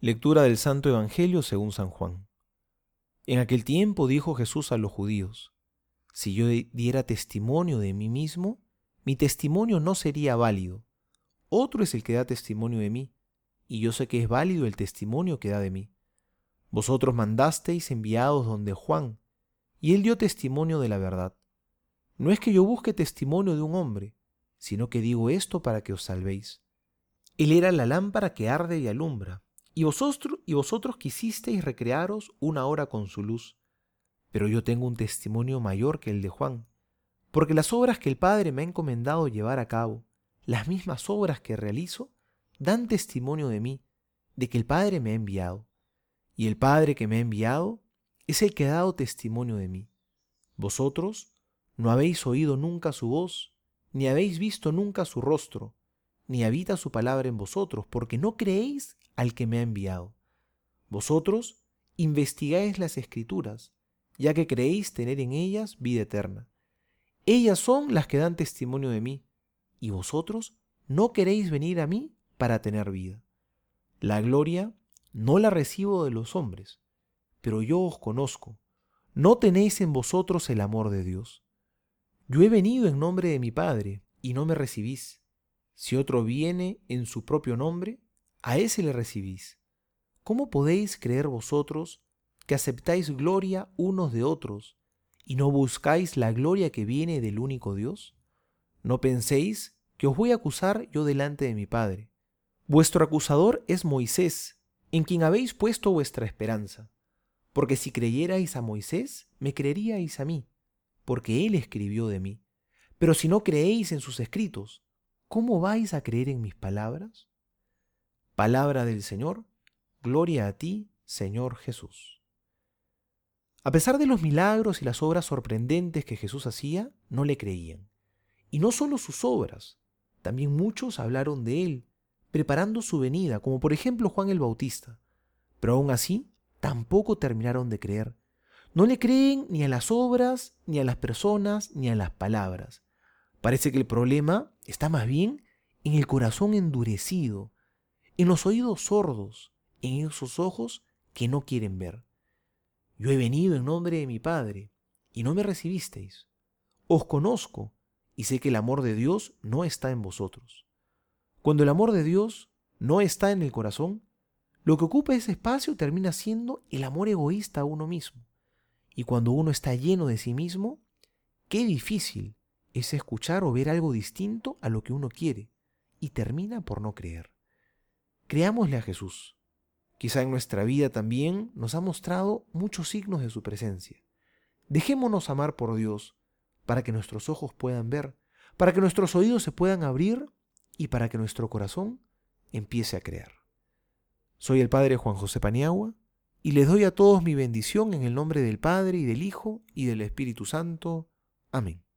Lectura del Santo Evangelio según San Juan. En aquel tiempo dijo Jesús a los judíos, Si yo diera testimonio de mí mismo, mi testimonio no sería válido. Otro es el que da testimonio de mí, y yo sé que es válido el testimonio que da de mí. Vosotros mandasteis enviados donde Juan, y él dio testimonio de la verdad. No es que yo busque testimonio de un hombre, sino que digo esto para que os salvéis. Él era la lámpara que arde y alumbra y vosotros, y vosotros quisisteis recrearos una hora con su luz. Pero yo tengo un testimonio mayor que el de Juan, porque las obras que el Padre me ha encomendado llevar a cabo, las mismas obras que realizo, dan testimonio de mí, de que el Padre me ha enviado. Y el Padre que me ha enviado es el que ha dado testimonio de mí. Vosotros no habéis oído nunca su voz, ni habéis visto nunca su rostro, ni habita su palabra en vosotros, porque no creéis al que me ha enviado. Vosotros investigáis las escrituras, ya que creéis tener en ellas vida eterna. Ellas son las que dan testimonio de mí, y vosotros no queréis venir a mí para tener vida. La gloria no la recibo de los hombres, pero yo os conozco. No tenéis en vosotros el amor de Dios. Yo he venido en nombre de mi Padre, y no me recibís. Si otro viene en su propio nombre, a ese le recibís. ¿Cómo podéis creer vosotros que aceptáis gloria unos de otros y no buscáis la gloria que viene del único Dios? No penséis que os voy a acusar yo delante de mi Padre. Vuestro acusador es Moisés, en quien habéis puesto vuestra esperanza. Porque si creyerais a Moisés, me creeríais a mí, porque él escribió de mí. Pero si no creéis en sus escritos, ¿cómo vais a creer en mis palabras? Palabra del Señor, gloria a ti, Señor Jesús. A pesar de los milagros y las obras sorprendentes que Jesús hacía, no le creían. Y no solo sus obras, también muchos hablaron de él, preparando su venida, como por ejemplo Juan el Bautista. Pero aún así, tampoco terminaron de creer. No le creen ni a las obras, ni a las personas, ni a las palabras. Parece que el problema está más bien en el corazón endurecido, en los oídos sordos, en esos ojos que no quieren ver. Yo he venido en nombre de mi Padre, y no me recibisteis. Os conozco, y sé que el amor de Dios no está en vosotros. Cuando el amor de Dios no está en el corazón, lo que ocupa ese espacio termina siendo el amor egoísta a uno mismo. Y cuando uno está lleno de sí mismo, qué difícil es escuchar o ver algo distinto a lo que uno quiere, y termina por no creer. Creámosle a Jesús. Quizá en nuestra vida también nos ha mostrado muchos signos de su presencia. Dejémonos amar por Dios para que nuestros ojos puedan ver, para que nuestros oídos se puedan abrir y para que nuestro corazón empiece a crear. Soy el Padre Juan José Paniagua y les doy a todos mi bendición en el nombre del Padre y del Hijo y del Espíritu Santo. Amén.